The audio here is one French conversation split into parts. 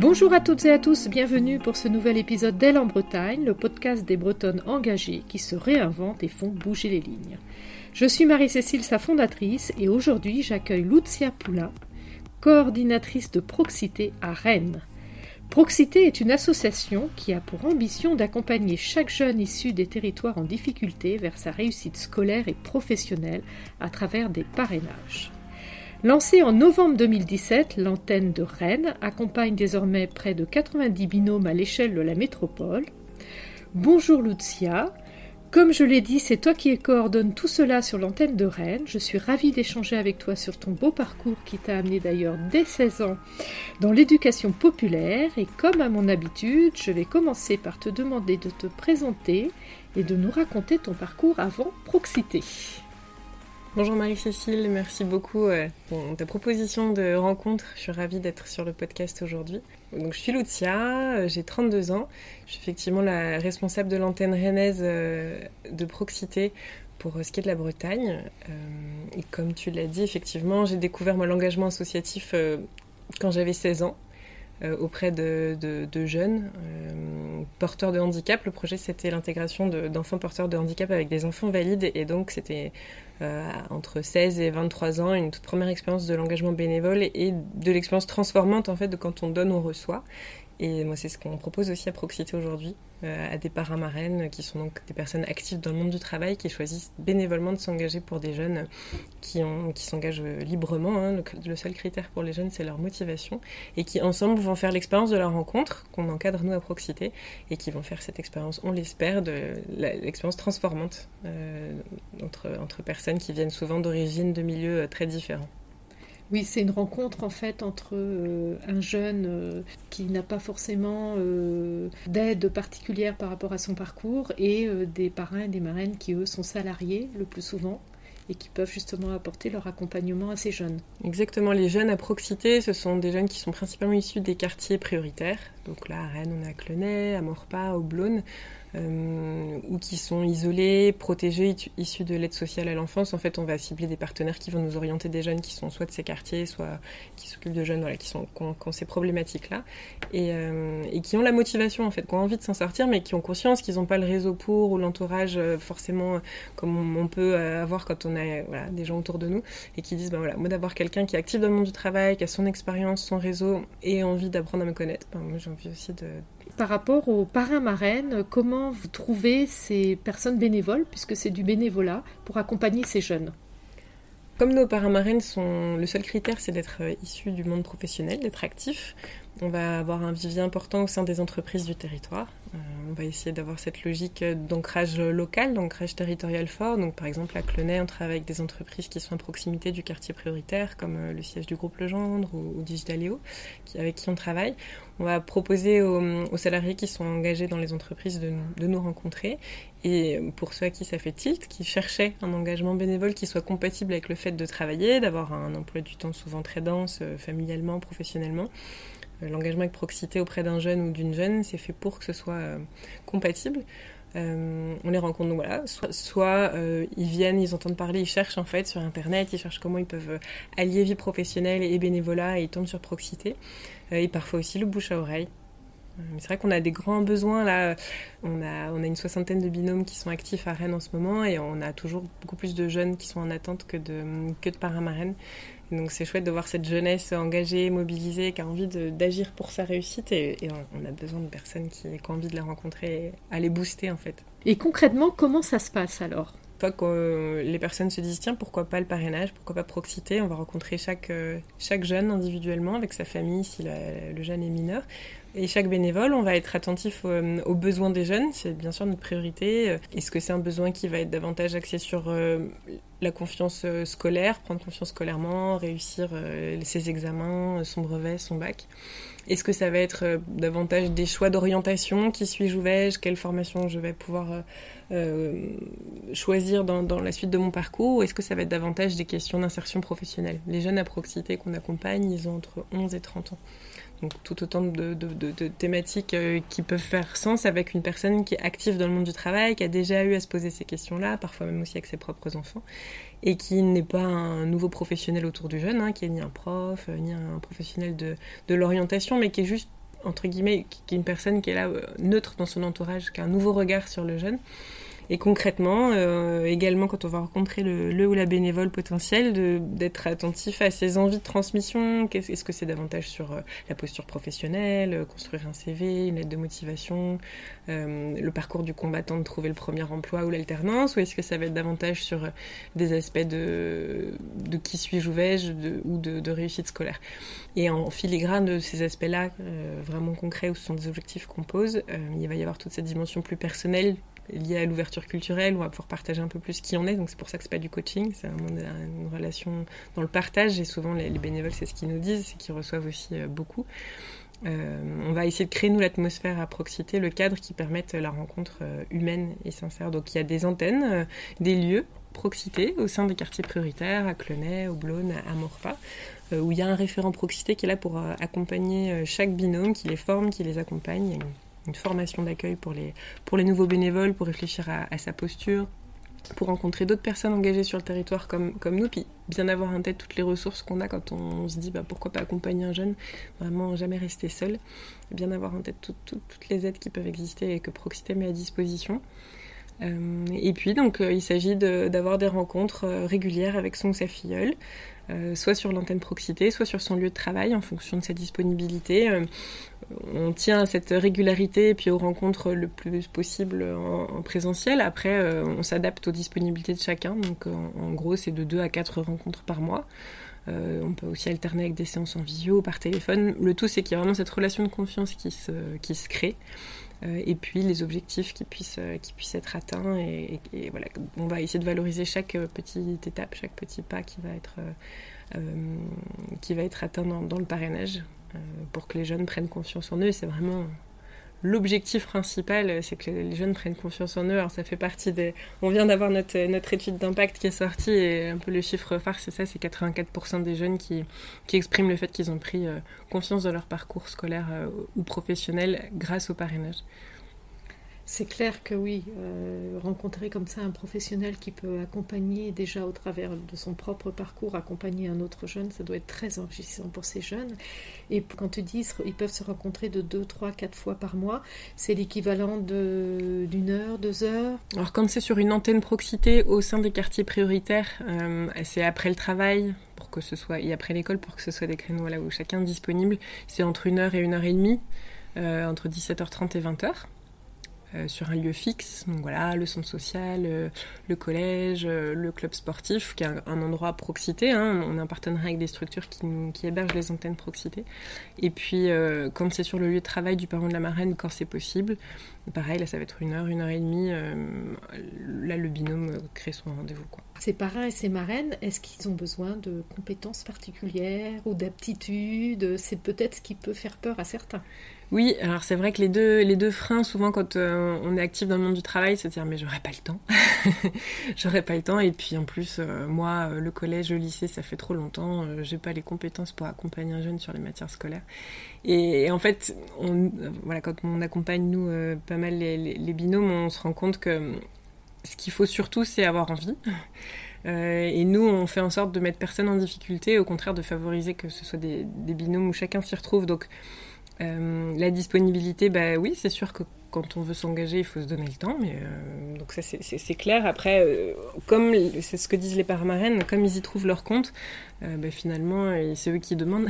Bonjour à toutes et à tous, bienvenue pour ce nouvel épisode d'Elle en Bretagne, le podcast des Bretonnes engagées qui se réinventent et font bouger les lignes. Je suis Marie-Cécile, sa fondatrice, et aujourd'hui j'accueille Lucia Poula, coordinatrice de Proxité à Rennes. Proxité est une association qui a pour ambition d'accompagner chaque jeune issu des territoires en difficulté vers sa réussite scolaire et professionnelle à travers des parrainages. Lancée en novembre 2017, l'antenne de Rennes accompagne désormais près de 90 binômes à l'échelle de la métropole. Bonjour Lucia. Comme je l'ai dit, c'est toi qui coordonne tout cela sur l'antenne de Rennes. Je suis ravie d'échanger avec toi sur ton beau parcours qui t'a amené d'ailleurs dès 16 ans dans l'éducation populaire. Et comme à mon habitude, je vais commencer par te demander de te présenter et de nous raconter ton parcours avant Proxité. Bonjour Marie-Cécile, merci beaucoup euh, pour ta proposition de rencontre. Je suis ravie d'être sur le podcast aujourd'hui. Je suis Lucia, euh, j'ai 32 ans. Je suis effectivement la responsable de l'antenne rennaise euh, de Proxité pour ce qui est de la Bretagne. Et comme tu l'as dit, effectivement, j'ai découvert mon engagement associatif quand j'avais 16 ans. auprès de, jeunes porteurs de handicap. Le projet, c'était l'intégration d'enfants porteurs de handicap avec des enfants valides. Et donc, c'était entre 16 et 23 ans, une toute première expérience de l'engagement bénévole et, de l'expérience transformante en fait de quand on donne, on reçoit. Et moi, c'est ce qu'on propose aussi à Proxité aujourd'hui, euh, à des parrains marraines qui sont donc des personnes actives dans le monde du travail, qui choisissent bénévolement de s'engager pour des jeunes qui, s'engagent librement. Hein. Le, seul critère pour les jeunes, c'est leur motivation. Et qui, ensemble, vont faire l'expérience de la rencontre, qu'on encadre, nous, à Proxité, et qui vont faire cette expérience, on l'espère, de l'expérience transformante euh, entre, personnes qui viennent souvent d'origines, de milieux euh, très différents. Oui, c'est une rencontre en fait entre euh, un jeune euh, qui n'a pas forcément euh, d'aide particulière par rapport à son parcours et des parrains et des marraines qui eux sont salariés le plus souvent et qui peuvent justement apporter leur accompagnement à ces jeunes. Exactement, les jeunes à proximité, ce sont des jeunes qui sont principalement issus des quartiers prioritaires. Donc là, à Rennes, on a Clenay, à Morpas, au Blône. Euh, ou qui sont isolés, protégés, issus de l'aide sociale à l'enfance. En fait, on va cibler des partenaires qui vont nous orienter des jeunes qui sont soit de ces quartiers, soit qui s'occupent de jeunes qui, sont, qui, ont, ces problématiques-là et, euh, et, qui ont la motivation, en fait, qui ont envie de s'en sortir, mais qui ont conscience qu'ils n'ont pas le réseau pour ou l'entourage euh, forcément comme on, peut avoir quand on a des gens autour de nous et qui disent ben voilà, moi d'avoir quelqu'un qui est actif dans le monde du travail, qui a son expérience, son réseau et envie d'apprendre à me connaître, ben, moi j'ai envie aussi de, par rapport aux parrains-marraines, comment vous trouvez ces personnes bénévoles, puisque c'est du bénévolat, pour accompagner ces jeunes? Comme nos parrains-marraines sont. Le seul critère, c'est d'être euh, issu du monde professionnel, d'être actif. On va avoir un vivier important au sein des entreprises du territoire. Euh, on va essayer d'avoir cette logique d'ancrage local, d'ancrage territorial fort. Donc, par exemple, à Clenay, on travaille avec des entreprises qui sont à proximité du quartier prioritaire, comme euh, le siège du groupe Legendre ou, ou qui, avec qui on travaille. On va proposer aux, salariés qui sont engagés dans les entreprises de, de, nous rencontrer. Et pour ceux à qui ça fait tilt, qui cherchaient un engagement bénévole qui soit compatible avec le fait de travailler, d'avoir un emploi du temps souvent très dense, euh, familialement, professionnellement, l'engagement avec proximité auprès d'un jeune ou d'une jeune, c'est fait pour que ce soit euh, compatible. Euh, on les rencontre voilà, soit, ils viennent, ils entendent parler, ils cherchent en fait sur internet, ils cherchent comment ils peuvent allier vie professionnelle et bénévolat et ils tombent sur Proxité. et parfois aussi le bouche à oreille. C'est vrai qu'on a des grands besoins là. On a, on a une soixantaine de binômes qui sont actifs à Rennes en ce moment et on a toujours beaucoup plus de jeunes qui sont en attente que de, que de. Donc c'est chouette de voir cette jeunesse engagée, mobilisée, qui a envie d'agir pour sa réussite et, on, a besoin de personnes qui, ont envie de la rencontrer à les booster en fait. Et concrètement, comment ça se passe alors? Fois que les personnes se disent tiens pourquoi pas le parrainage, pourquoi pas proximité, on va rencontrer chaque, euh, chaque jeune individuellement avec sa famille si le jeune est mineur. Et chaque bénévole, on va être attentif euh, aux, besoins des jeunes, c'est bien sûr notre priorité. Est-ce que c'est un besoin qui va être davantage axé sur euh, la confiance euh, scolaire, prendre confiance scolairement, réussir ses examens, son brevet, son bac? Est-ce que ça va être davantage des choix d'orientation Qui suis-je ou vais-je? Quelle formation je vais pouvoir choisir dans, la suite de mon parcours? Ou est-ce que ça va être davantage des questions d'insertion professionnelle? Les jeunes à proximité qu'on accompagne, ils ont entre 11 et 30 ans. Donc tout autant de, thématiques euh, qui peuvent faire sens avec une personne qui est active dans le monde du travail, qui a déjà eu à se poser ces questions-là, parfois même aussi avec ses propres enfants, et qui n'est pas un nouveau professionnel autour du jeune, hein, qui est ni un prof, euh, ni un professionnel de, l'orientation, mais qui est juste entre guillemets, qui est une personne qui est là neutre dans son entourage, qui a un nouveau regard sur le jeune. Et concrètement, euh, également quand on va rencontrer le, ou la bénévole potentielle, d'être attentif à ses envies de transmission. Est-ce que c'est davantage sur euh, la posture professionnelle, euh, construire un CV, une lettre de motivation, le parcours du combattant de trouver le premier emploi ou l'alternance, ou est-ce que ça va être davantage sur des aspects de, de qui suis-je ou vais-je ou de, réussite scolaire. Et en filigrane de ces aspects-là, vraiment concrets, où ce sont des objectifs qu'on pose, il va y avoir toute cette dimension plus personnelle lié à l'ouverture culturelle, on va pouvoir partager un peu plus qui on est. Donc c'est pour ça que c'est pas du coaching, c'est une relation dans le partage. Et souvent les, bénévoles, c'est ce qu'ils nous disent, c'est qu'ils reçoivent aussi euh, beaucoup. Euh, on va essayer de créer nous l'atmosphère à proximité, le cadre qui permette la rencontre euh, humaine et sincère. Donc il y a des antennes, des lieux proximité au sein des quartiers prioritaires, à Clenay, au Blône, à Morpa, où il y a un référent proximité qui est là pour accompagner chaque binôme, qui les forme, qui les accompagne une formation d'accueil pour les, pour les nouveaux bénévoles, pour réfléchir à, sa posture, pour rencontrer d'autres personnes engagées sur le territoire comme, comme nous, puis bien avoir en tête toutes les ressources qu'on a quand on, se dit bah, pourquoi pas accompagner un jeune, vraiment jamais rester seul, bien avoir en tête toutes les aides qui peuvent exister et que Proxité met à disposition. Euh, et puis donc euh, il s'agit d'avoir des rencontres euh, régulières avec son ou sa filleule, soit sur l'antenne Proxité, soit sur son lieu de travail en fonction de sa disponibilité on tient à cette régularité et puis aux rencontres le plus possible en, présentiel. Après, euh, on s'adapte aux disponibilités de chacun. Donc, en, gros, c'est de 2 à 4 rencontres par mois. Euh, on peut aussi alterner avec des séances en visio, par téléphone. Le tout, c'est qu'il y a vraiment cette relation de confiance qui se, crée. Euh, et puis les objectifs qui puissent, être atteints. Et, voilà, on va essayer de valoriser chaque petite étape, chaque petit pas qui va être atteint dans le parrainage. Euh, pour que les jeunes prennent confiance en eux. C'est vraiment l'objectif principal, c'est que les jeunes prennent confiance en eux. Alors ça fait partie des... On vient d'avoir notre, notre étude d'impact qui est sortie et un peu le chiffre phare, c'est ça, c'est 84% des jeunes qui, qui expriment le fait qu'ils ont pris euh, confiance dans leur parcours scolaire euh, ou professionnel grâce au parrainage. C'est clair que oui, euh, rencontrer comme ça un professionnel qui peut accompagner déjà au travers de son propre parcours, accompagner un autre jeune, ça doit être très enrichissant pour ces jeunes. Et quand tu dis ils peuvent se rencontrer de deux, trois, quatre fois par mois, c'est l'équivalent d'une heure, deux heures? Alors quand c'est sur une antenne proximité au sein des quartiers prioritaires, euh, c'est après le travail, pour que ce soit, et après l'école pour que ce soit des créneaux là où chacun est disponible, c'est entre une heure et une heure et demie, euh, entre 17h30 et 20h. Euh, sur un lieu fixe. Donc voilà, le centre social, euh, le collège, euh, le club sportif, qui est un, endroit proximité. Hein. On a un partenariat avec des structures qui, hébergent les antennes proximité. Et puis, quand c'est sur le lieu de travail du parent de la marraine, quand c'est possible, pareil, là, ça va être une heure, une heure et demie. là, le binôme crée son rendez-vous. Ces parrains et ces marraines, est-ce qu'ils ont besoin de compétences particulières ou d'aptitudes? C'est peut-être ce qui peut faire peur à certains. Oui, alors c'est vrai que les deux, les deux freins, souvent quand euh, on est actif dans le monde du travail, c'est de dire mais j'aurais pas le temps. j'aurais pas le temps. Et puis en plus, euh, moi, euh, le collège, le lycée, ça fait trop longtemps. j'ai pas les compétences pour accompagner un jeune sur les matières scolaires. Et, en fait, on, voilà, quand on accompagne, nous, pas mal les, binômes, on se rend compte que ce qu'il faut surtout, c'est avoir envie. et nous, on fait en sorte de mettre personne en difficulté, au contraire de favoriser que ce soit des, des binômes où chacun s'y retrouve. Donc, euh, la disponibilité, bah oui, c'est sûr que quand on veut s'engager, il faut se donner le temps, euh, donc ça c'est clair. Après, euh, comme c'est ce que disent les paramarènes, comme ils y trouvent leur compte, bah, finalement c'est eux qui demandent.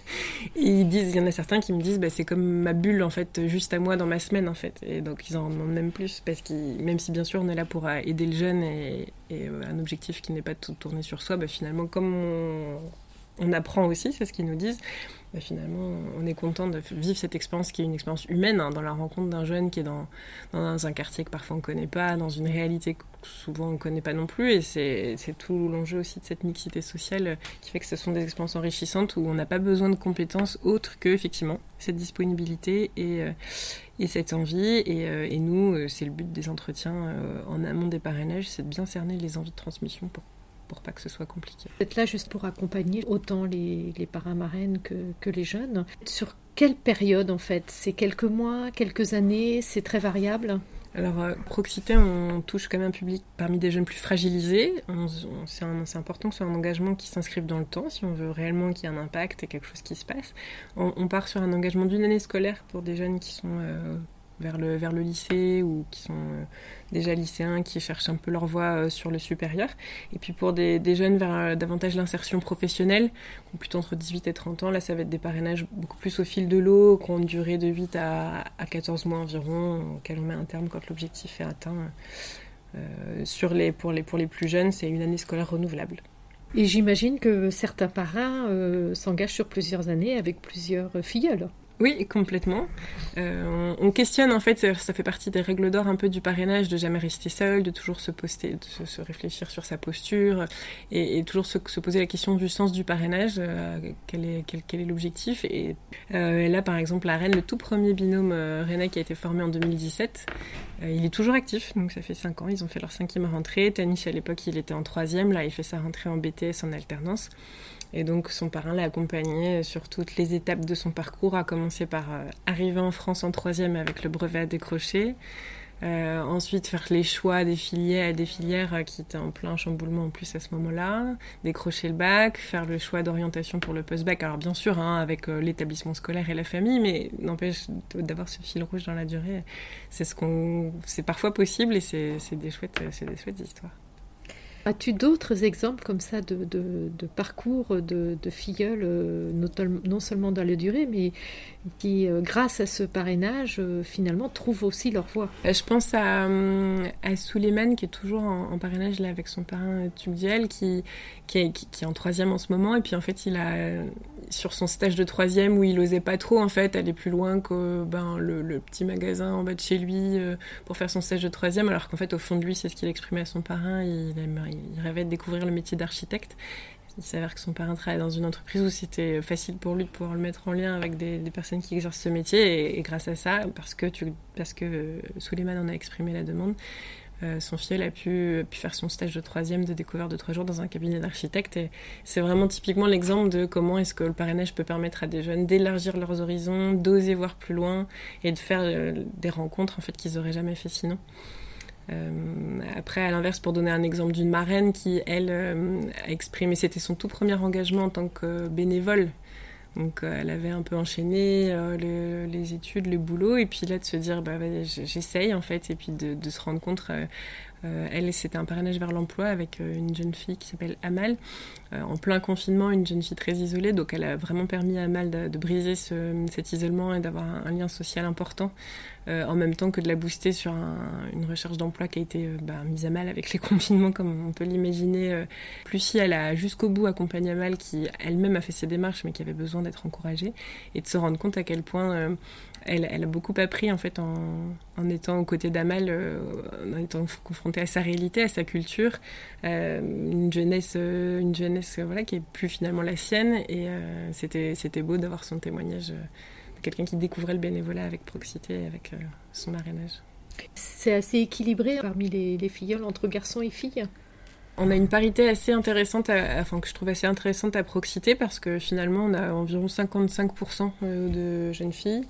ils disent, il y en a certains qui me disent, bah, c'est comme ma bulle en fait, juste à moi dans ma semaine en fait, et donc ils en demandent même plus parce que même si bien sûr on est là pour aider le jeune et, un objectif qui n'est pas tout tourner sur soi, bah, finalement comme on, on apprend aussi, c'est ce qu'ils nous disent bah, finalement, on est content de vivre cette expérience qui est une expérience humaine, hein, dans la rencontre d'un jeune qui est dans, dans, un quartier que parfois on ne connaît pas, dans une réalité que souvent on ne connaît pas non plus. Et c'est tout l'enjeu aussi de cette mixité sociale qui fait que ce sont des expériences enrichissantes où on n'a pas besoin de compétences autres que, effectivement, cette disponibilité et, euh, et cette envie. Et, euh, nous, euh, c'est le but des entretiens en amont des parrainages, c'est de bien cerner les envies de transmission pour pour pas que ce soit compliqué. Vous êtes là juste pour accompagner autant les, les parrains marraines que, que les jeunes. Sur quelle période en fait? C'est quelques mois, quelques années? C'est très variable? Alors, euh, Proxité, on touche quand même un public parmi des jeunes plus fragilisés. C'est important que ce soit un engagement qui s'inscrive dans le temps, si on veut réellement qu'il y ait un impact et quelque chose qui se passe. On, part sur un engagement d'une année scolaire pour des jeunes qui sont euh, vers le, vers le lycée ou qui sont euh, déjà lycéens, qui cherchent un peu leur voie euh, sur le supérieur. Et puis pour des, jeunes vers euh, davantage l'insertion professionnelle, plutôt entre 18 et 30 ans, là ça va être des parrainages beaucoup plus au fil de l'eau, qui ont une durée de 8 à, à 14 mois environ, auquel on met un terme quand l'objectif est atteint. sur les, pour, les, pour les plus jeunes, c'est une année scolaire renouvelable. Et j'imagine que certains parrains s'engagent sur plusieurs années avec plusieurs filleuls. Oui, complètement. Euh, on, questionne en fait, ça fait partie des règles d'or un peu du parrainage, de jamais rester seul, de toujours se poster, de se, réfléchir sur sa posture et, toujours se, poser la question du sens du parrainage, euh, quel est l'objectif. Et euh, là, par exemple, la Reine, le tout premier binôme René qui a été formé en 2017, il est toujours actif, donc ça fait 5 ans. Ils ont fait leur cinquième rentrée. Tanis à l'époque, il était en troisième, là, il fait sa rentrée en BTS en alternance. Et donc son parrain l'a accompagné sur toutes les étapes de son parcours, à par euh, arriver en France en troisième avec le brevet à décrocher, euh, ensuite faire les choix des filières, des filières euh, qui étaient en plein chamboulement en plus à ce moment-là, décrocher le bac, faire le choix d'orientation pour le post-bac. Alors bien sûr hein, avec l'établissement scolaire et la famille, mais n'empêche d'avoir ce fil rouge dans la durée. C'est ce qu'on, c'est parfois possible et c'est des chouettes, c'est des chouettes histoires. As-tu d'autres exemples comme ça de, parcours de, filleuls, euh, non, seulement dans la durée, mais qui, euh, grâce à ce parrainage, euh, finalement, trouvent aussi leur voie? Je pense à, à Souleymane, qui est toujours en, parrainage là, avec son parrain Tugdiel, qui, qui, est, qui, est en troisième en ce moment. Et puis, en fait, il a, sur son stage de troisième, où il osait pas trop, en fait, aller plus loin que ben, le, petit magasin en bas de chez lui pour faire son stage de troisième, alors qu'en fait, au fond de lui, c'est ce qu'il exprimait à son parrain. Il aimerait il rêvait de découvrir le métier d'architecte. Il s'avère que son parrain travaille dans une entreprise où c'était facile pour lui de pouvoir le mettre en lien avec des, personnes qui exercent ce métier. Et, grâce à ça, parce que, que euh, en a exprimé la demande, euh, son fils a pu, pu, faire son stage de troisième de découverte de trois jours dans un cabinet d'architecte. Et c'est vraiment typiquement l'exemple de comment est-ce que le parrainage peut permettre à des jeunes d'élargir leurs horizons, d'oser voir plus loin et de faire euh, des rencontres en fait qu'ils n'auraient jamais fait sinon. Euh, après, à l'inverse, pour donner un exemple d'une marraine qui, elle, euh, a exprimé, c'était son tout premier engagement en tant que bénévole. Donc, euh, elle avait un peu enchaîné les études, le boulot, et puis là, de se dire, bah, j'essaye en fait, et puis de se rendre compte euh, elle, c'était un parrainage vers l'emploi avec euh, une jeune fille qui s'appelle Amal. Euh, en plein confinement, une jeune fille très isolée, donc elle a vraiment permis à Amal de, briser cet isolement et d'avoir un, lien social important, en même temps que de la booster sur une recherche d'emploi qui a été bah, mise à mal avec les confinements, comme on peut l'imaginer. Plus si elle a jusqu'au bout accompagné Amal, qui elle-même a fait ses démarches, mais qui avait besoin d'être encouragée, et de se rendre compte à quel point elle, a beaucoup appris en fait en, étant aux côtés d'Amal, en étant confrontée à sa réalité, à sa culture, euh, une jeunesse, euh, une jeunesse voilà qui est plus finalement la sienne. Et c'était c'était beau d'avoir son témoignage de quelqu'un qui découvrait le bénévolat avec proximité, avec son marrainage. C'est assez équilibré parmi les, les entre garçons et filles. On a une parité assez intéressante, enfin que je trouve assez intéressante à Proxité parce que finalement on a environ 55% de jeunes filles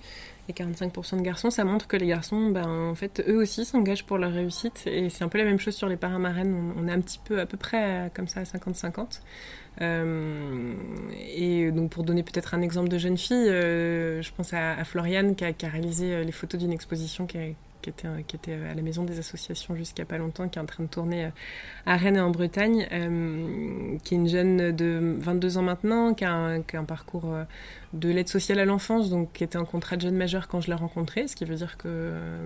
et 45% de garçons, ça montre que les garçons, ben, en fait, eux aussi s'engagent pour leur réussite. Et c'est un peu la même chose sur les paramarènes. On, est un petit peu, à peu près, comme ça, à 50-50. Euh, et donc, pour donner peut-être un exemple de jeune fille, euh, je pense à, Floriane qui a, a, réalisé euh, les photos d'une exposition qui, qui, était, qui était à la maison des associations jusqu'à pas longtemps, qui est en train de tourner à Rennes et en Bretagne, qui est une jeune de 22 ans maintenant, qui a un parcours de l'aide sociale à l'enfance, donc qui était un contrat de jeune majeur quand je l'ai rencontrée, ce qui veut dire que euh,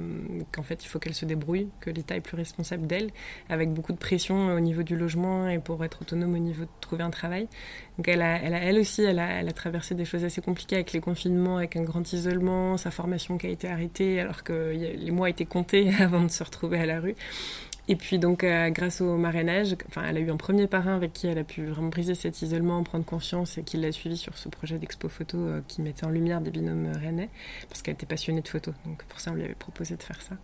qu'en fait il faut qu'elle se débrouille, que l'État est plus responsable d'elle, avec beaucoup de pression au niveau du logement et pour être autonome au niveau de trouver un travail. Donc elle a, elle, a, elle aussi, elle a, elle a traversé des choses assez compliquées avec les confinements, avec un grand isolement, sa formation qui a été arrêtée alors que les mois étaient comptés avant de se retrouver à la rue. Et puis donc euh, grâce au marrainage, enfin elle a eu un premier parrain avec qui elle a pu vraiment briser cet isolement, prendre confiance et qui l'a suivi sur ce projet d'expo photo euh, qui mettait en lumière des binômes rennais parce qu'elle était passionnée de photos. Donc pour ça on lui avait proposé de faire ça.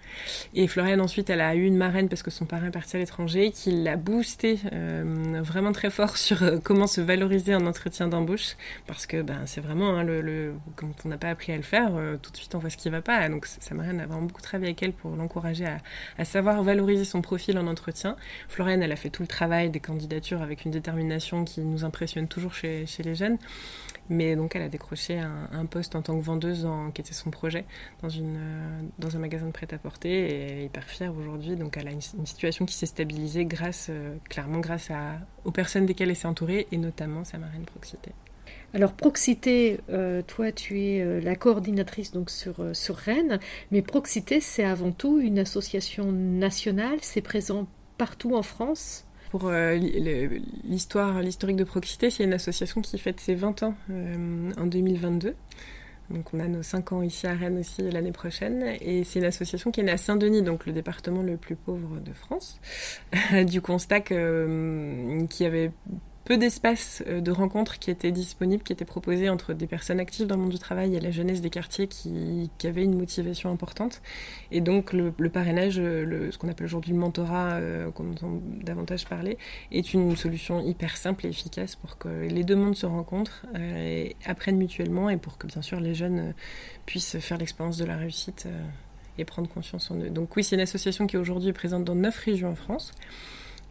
Et Floriane ensuite elle a eu une marraine parce que son parrain est parti à l'étranger qui l'a boosté euh, vraiment très fort sur comment se valoriser en entretien d'embauche parce que ben c'est vraiment hein, le, quand on n'a pas appris à le faire tout de suite on voit ce qui va pas. Donc sa marraine a vraiment beaucoup travaillé avec elle pour l'encourager à, à savoir valoriser son profil en entretien. Floriane, elle a fait tout le travail des candidatures avec une détermination qui nous impressionne toujours chez, les jeunes. Mais donc, elle a décroché un, poste en tant que vendeuse, qui était son projet, dans, une, euh, dans un magasin de prêt-à-porter. Et elle est hyper fière aujourd'hui. Donc, elle a une, situation qui s'est stabilisée grâce, euh, clairement grâce aux personnes desquelles elle s'est entourée, et notamment sa marraine Proxité. Alors Proxité, euh, toi tu es euh, la coordinatrice donc sur, euh, sur Rennes, mais Proxité c'est avant tout une association nationale, c'est présent partout en France pour l'histoire, l'historique de Proxité, c'est une association qui fête ses 20 ans en 2022. Donc on a nos 5 ans ici à Rennes aussi l'année prochaine. Et c'est une association qui est née à Saint-Denis, donc le département le plus pauvre de France. du constat qu'il y avait peu d'espaces euh, de rencontres qui étaient disponibles, qui étaient proposés entre des personnes actives dans le monde du travail et la jeunesse des quartiers qui, qui avaient une motivation importante. Et donc le, parrainage, le, ce qu'on appelle aujourd'hui le mentorat, euh, qu'on entend davantage parler, est une solution hyper simple et efficace pour que les deux mondes se rencontrent euh, et apprennent mutuellement et pour que bien sûr les jeunes puissent faire l'expérience de la réussite et prendre confiance en eux. Donc oui, c'est une association qui aujourd'hui est présente dans neuf régions en France.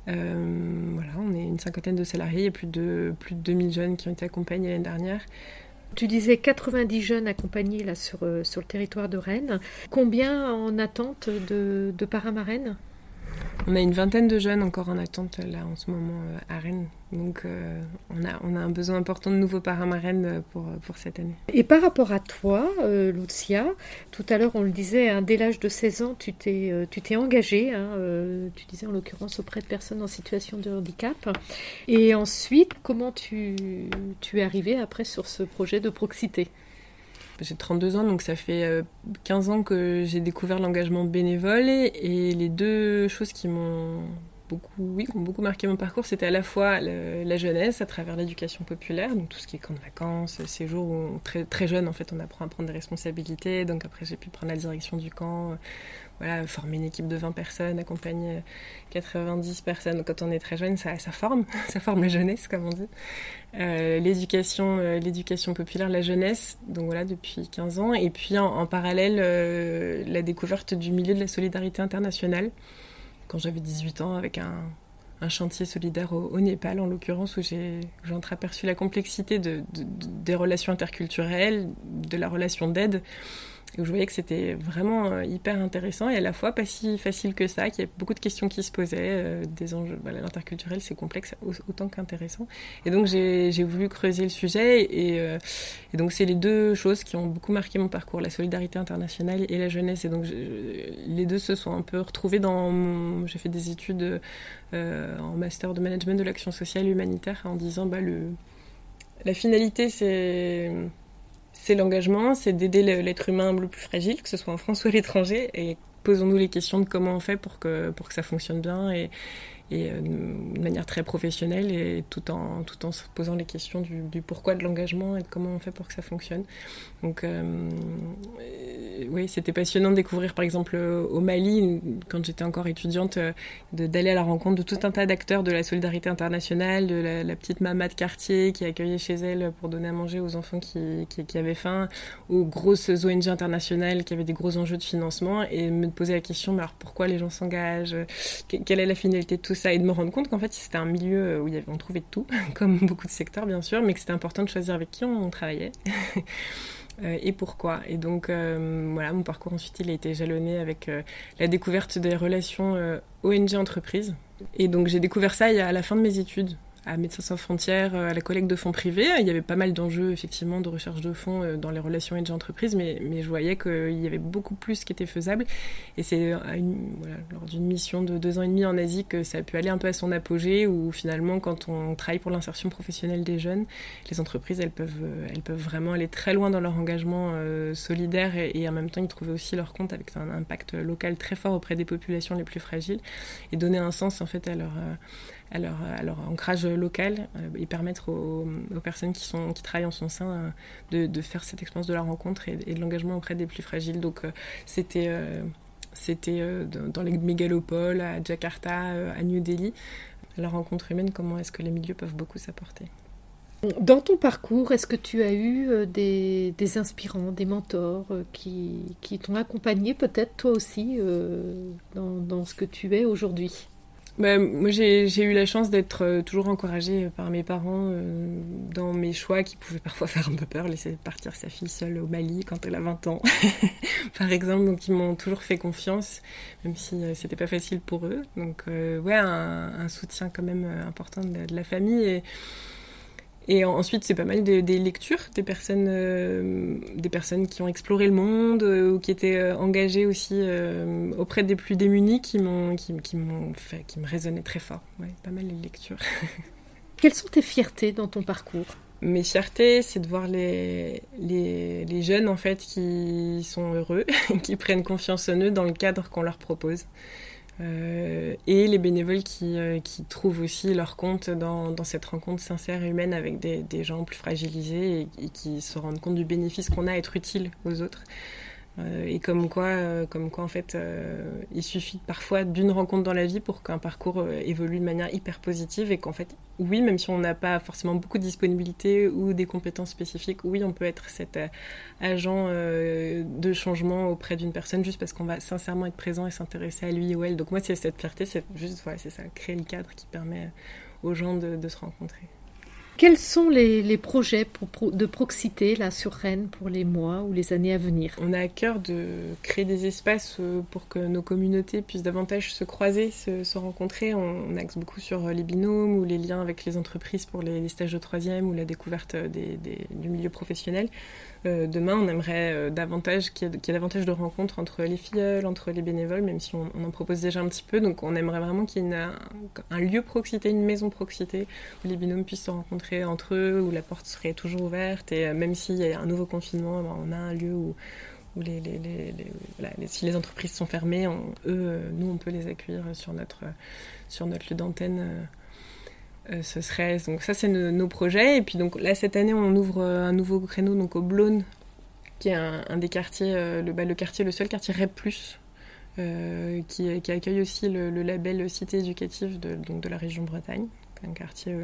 Euh, voilà, on est une cinquantaine de salariés et plus de, plus de 2000 jeunes qui ont été accompagnés l'année dernière. Tu disais 90 jeunes accompagnés là sur, euh, sur le territoire de Rennes. Combien en attente de, de on a une vingtaine de jeunes encore en attente là en ce moment euh, à Rennes. Donc euh, on, a, on a un besoin important de nouveaux paramarènes euh, pour, pour cette année. Et par rapport à toi, Lucia, tout à l'heure on le disait, hein, dès l'âge de 16 ans, tu t'es, tu t'es engagée, hein, tu disais en l'occurrence auprès de personnes en situation de handicap. Et ensuite, comment tu, tu es arrivée après sur ce projet de proxité j'ai 32 ans, donc ça fait 15 euh, ans que j'ai découvert l'engagement bénévole et les deux choses qui m'ont beaucoup, oui, qui ont beaucoup marqué mon parcours, c'était à la fois la jeunesse à travers l'éducation populaire, donc tout ce qui est camp de vacances, séjours où très, très jeune en fait on apprend à prendre des responsabilités, donc après j'ai pu prendre la direction du camp, voilà, former une équipe de 20 personnes, accompagner 90 personnes. Quand on est très jeune, ça, forme, ça forme la jeunesse, comme on dit. Euh, l'éducation, euh, populaire, la jeunesse, donc voilà, depuis 15 ans. Et puis en, parallèle, euh, la découverte du milieu de la solidarité internationale, quand j'avais 18 ans, avec un, chantier solidaire au, Népal, en l'occurrence, où j'ai, entreaperçu la complexité de, des relations interculturelles, de la relation d'aide où je voyais que c'était vraiment euh, hyper intéressant et à la fois pas si facile que ça, qu'il y a beaucoup de questions qui se posaient, euh, enjeux. L'interculturel, c'est complexe autant qu'intéressant. Et donc j'ai voulu creuser le sujet et, euh, et donc c'est les deux choses qui ont beaucoup marqué mon parcours, la solidarité internationale et la jeunesse. Et donc les deux se sont un peu retrouvés dans. J'ai fait des études en master de management de l'action sociale et humanitaire en disant bah la finalité c'est c'est l'engagement, c'est d'aider l'être humain le plus fragile, que ce soit en France ou à l'étranger, et posons-nous les questions de comment on fait pour que, pour que ça fonctionne bien et, et euh, de manière très professionnelle et tout en, tout en se posant les questions du, pourquoi de l'engagement et de comment on fait pour que ça fonctionne. Donc euh, oui, c'était passionnant de découvrir par exemple au Mali, quand j'étais encore étudiante, euh, d'aller à la rencontre de tout un tas d'acteurs de la solidarité internationale, de la, petite maman de quartier qui accueillait chez elle pour donner à manger aux enfants qui, qui, qui, avaient faim, aux grosses ONG internationales qui avaient des gros enjeux de financement et me poser la question, mais alors pourquoi les gens s'engagent? Quelle est la finalité de tout ça et de me rendre compte qu'en fait c'était un milieu où il y avait, on trouvait de tout, comme beaucoup de secteurs bien sûr, mais que c'était important de choisir avec qui on travaillait. Euh, et pourquoi. Et donc euh, voilà, mon parcours ensuite il a été jalonné avec euh, la découverte des relations ONG-entreprise. Et donc j'ai découvert ça à la fin de mes études, à Médecins sans frontières, à la collecte de fonds privés. Il y avait pas mal d'enjeux effectivement de recherche de fonds dans les relations et entreprises, mais, mais je voyais qu'il y avait beaucoup plus qui était faisable. Et c'est voilà, lors d'une mission de deux ans et demi en Asie que ça a pu aller un peu à son apogée, où finalement quand on travaille pour l'insertion professionnelle des jeunes, les entreprises elles peuvent, elles peuvent vraiment aller très loin dans leur engagement solidaire et, en même temps ils trouvaient aussi leur compte avec un impact local très fort auprès des populations les plus fragiles et donner un sens en fait à leur, euh, à leur, ancrage local euh, et permettre aux, personnes qui, travaillent en son sein euh, de, faire cette expérience de la rencontre et, de l'engagement auprès des plus fragiles. Donc c'était c'était dans les mégalopoles, à Jakarta, à New Delhi. La rencontre humaine, comment est-ce que les milieux peuvent beaucoup s'apporter? Dans ton parcours, est-ce que tu as eu euh, des, inspirants, des mentors euh, qui, t'ont accompagné peut-être toi aussi euh, dans, ce que tu es aujourd'hui? Bah, moi, j'ai eu la chance d'être toujours encouragée par mes parents dans mes choix qui pouvaient parfois faire un peu peur, laisser partir sa fille seule au Mali quand elle a 20 ans, par exemple. Donc, ils m'ont toujours fait confiance, même si c'était pas facile pour eux. Donc, ouais, un, soutien quand même important de, de la famille. Et, et ensuite, c'est pas mal des, lectures, des personnes, euh, des personnes qui ont exploré le monde euh, ou qui étaient euh, engagées aussi auprès des plus démunis, qui m'ont, qui, m'ont fait, qui me résonnaient très fort. Ouais, pas mal les lectures. Quelles sont tes fiertés dans ton parcours? Mes fiertés, c'est de voir les, les, les, jeunes en fait qui sont heureux, qui prennent confiance en eux dans le cadre qu'on leur propose. Euh, et les bénévoles qui, euh, qui, trouvent aussi leur compte dans, cette rencontre sincère et humaine avec des, des gens plus fragilisés et, et, qui se rendent compte du bénéfice qu'on a à être utile aux autres. Euh, et comme quoi, euh, comme quoi en fait, euh, il suffit parfois d'une rencontre dans la vie pour qu'un parcours évolue de manière hyper positive et qu'en fait, oui, même si on n'a pas forcément beaucoup de disponibilité ou des compétences spécifiques, oui, on peut être cet agent de changement auprès d'une personne juste parce qu'on va sincèrement être présent et s'intéresser à lui ou elle. Donc moi, c'est cette fierté, c'est juste, voilà, c'est ça, créer le cadre qui permet aux gens de, de se rencontrer. Quels sont les, projets de proximité là sur Rennes pour les mois ou les années à venir? On a à cœur de créer des espaces euh, pour que nos communautés puissent davantage se croiser, se, rencontrer. On, axe beaucoup sur euh, les binômes ou les liens avec les entreprises pour les, stages de troisième ou la découverte du milieu professionnel. Euh, demain, on aimerait euh, davantage qu'il y, ait davantage de rencontres entre les filleuls, entre les bénévoles, même si on, en propose déjà un petit peu. Donc, on aimerait vraiment qu'il y ait un, lieu proximité, une maison proximité, où les binômes puissent se rencontrer entre eux, où la porte serait toujours ouverte. Et euh, même s'il y a un nouveau confinement, ben, on a un lieu où, les, si les entreprises sont fermées, eux, nous, on peut les accueillir sur notre, sur notre lieu d'antenne euh, ce serait donc ça c'est nos, projets et puis donc là cette année on ouvre euh, un nouveau créneau donc au Blône qui est un, des quartiers euh, le, bah, le quartier le seul quartier REP+ qui, qui, accueille aussi le, label cité éducative de, donc de la région Bretagne un quartier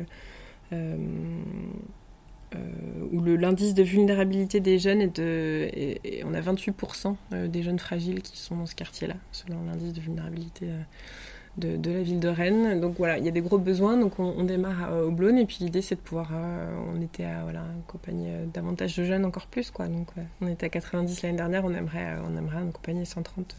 où l'indice de vulnérabilité des jeunes est de on a 28% des jeunes fragiles qui sont dans ce quartier là selon l'indice de vulnérabilité de, la ville de Rennes. Donc voilà, il y a des gros besoins, donc on, démarre au Blône et puis l'idée c'est de pouvoir, euh, on était à voilà, accompagner euh, davantage de jeunes encore plus quoi. Donc on était à 90 l'année dernière, on aimerait, euh, on aimerait accompagner 130.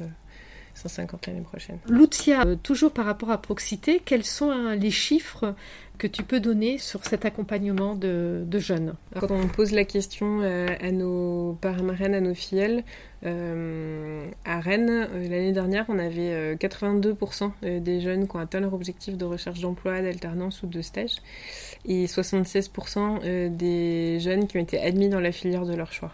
150 l'année prochaine. Lucia, toujours par rapport à Proxité, quels sont hein, les chiffres que tu peux donner sur cet accompagnement de, jeunes? Quand on pose la question euh, à nos parents à nos filles, euh, à Rennes, euh, l'année dernière, on avait 82% des jeunes qui ont atteint leur objectif de recherche d'emploi, d'alternance ou de stage, et 76% des jeunes qui ont été admis dans la filière de leur choix.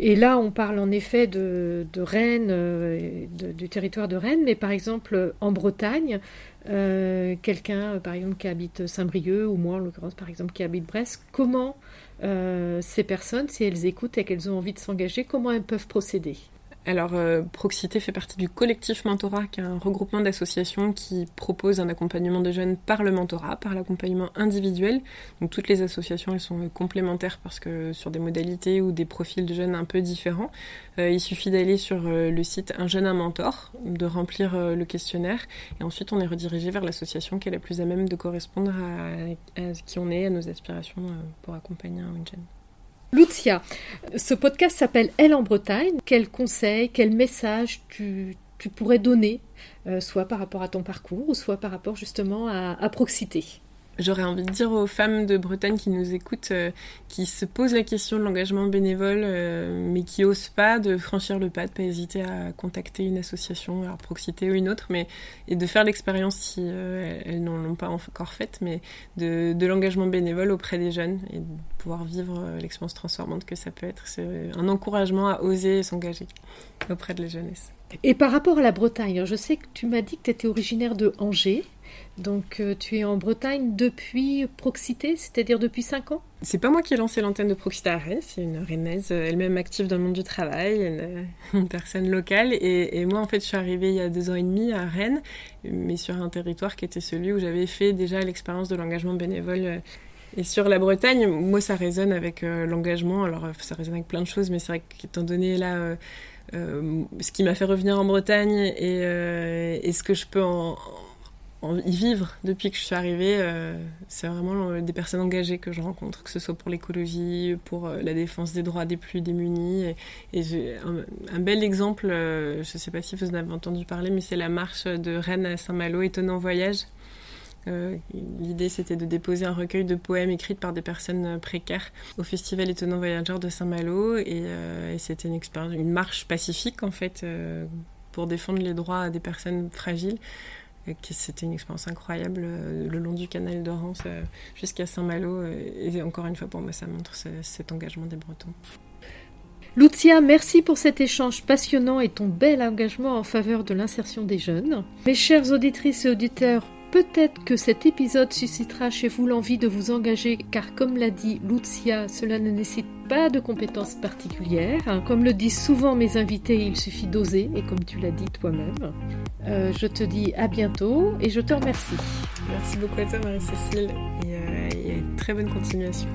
Et là, on parle en effet de, Rennes, euh, du territoire de Rennes, mais par exemple en Bretagne, euh, quelqu'un, euh, par exemple, qui habite Saint-Brieuc, ou moi en l'occurrence, par exemple, qui habite Brest, comment ces personnes, si elles écoutent et qu'elles ont envie de s'engager, comment elles peuvent procéder? Alors, euh, Proxité fait partie du collectif Mentorat, qui est un regroupement d'associations qui propose un accompagnement de jeunes par le mentorat, par l'accompagnement individuel. Donc, toutes les associations, elles sont complémentaires parce que sur des modalités ou des profils de jeunes un peu différents. Euh, il suffit d'aller sur euh, le site Un jeune, un mentor, de remplir le questionnaire, et ensuite on est redirigé vers l'association qui est la plus à même de correspondre à, à qui on est, à nos aspirations pour accompagner un jeune. Lucia, ce podcast s'appelle Elle en Bretagne. Quel conseil, quel message tu, pourrais donner, euh, soit par rapport à ton parcours, ou soit par rapport justement à, à Proxité? J'aurais envie de dire aux femmes de Bretagne qui nous écoutent, euh, qui se posent la question de l'engagement bénévole, euh, mais qui osent pas de franchir le pas, de pas hésiter à contacter une association, alors Proxité ou une autre, mais et de faire l'expérience si euh, elles n'en l'ont pas encore faite, mais de, de l'engagement bénévole auprès des jeunes et de pouvoir vivre l'expérience transformante que ça peut être. C'est un encouragement à oser s'engager auprès de la jeunesse. Et par rapport à la Bretagne, je sais que tu m'as dit que tu étais originaire de Angers. Donc euh, tu es en Bretagne depuis Proxité, c'est-à-dire depuis 5 ans? C'est pas moi qui ai lancé l'antenne de Proxité à c'est une rennaise euh, elle-même active dans le monde du travail, une, personne locale. Et, moi en fait je suis arrivée il y a deux ans et demi à Rennes, mais sur un territoire qui était celui où j'avais fait déjà l'expérience de l'engagement bénévole. Et sur la Bretagne, moi ça résonne avec euh, l'engagement, alors ça résonne avec plein de choses, mais c'est vrai qu'étant donné là... ce qui m'a fait revenir en Bretagne et, et ce que je peux y vivre depuis que je suis arrivée. Euh, c'est vraiment euh, des personnes engagées que je rencontre, que ce soit pour l'écologie, pour euh, la défense des droits des plus démunis. Et, un, bel exemple, je ne sais pas si vous en avez entendu parler, mais c'est la marche de Rennes à Saint-Malo, Étonnant Voyage. L'idée, c'était de déposer un recueil de poèmes écrits par des personnes précaires au Festival Étonnant Voyageur de Saint-Malo. Et, et c'était une, une marche pacifique, en fait, pour défendre les droits des personnes fragiles. C'était une expérience incroyable euh, le long du canal d'Orance euh, jusqu'à Saint-Malo. Euh, et encore une fois, pour moi, ça montre cet engagement des Bretons. Lucia, merci pour cet échange passionnant et ton bel engagement en faveur de l'insertion des jeunes. Mes chères auditrices et auditeurs, Peut-être que cet épisode suscitera chez vous l'envie de vous engager, car comme l'a dit Lucia, cela ne nécessite pas de compétences particulières. Hein. Comme le disent souvent mes invités, il suffit d'oser, et comme tu l'as dit toi-même. Euh, je te dis à bientôt et je te remercie. Merci beaucoup à toi Marie-Cécile et, euh, et très bonne continuation.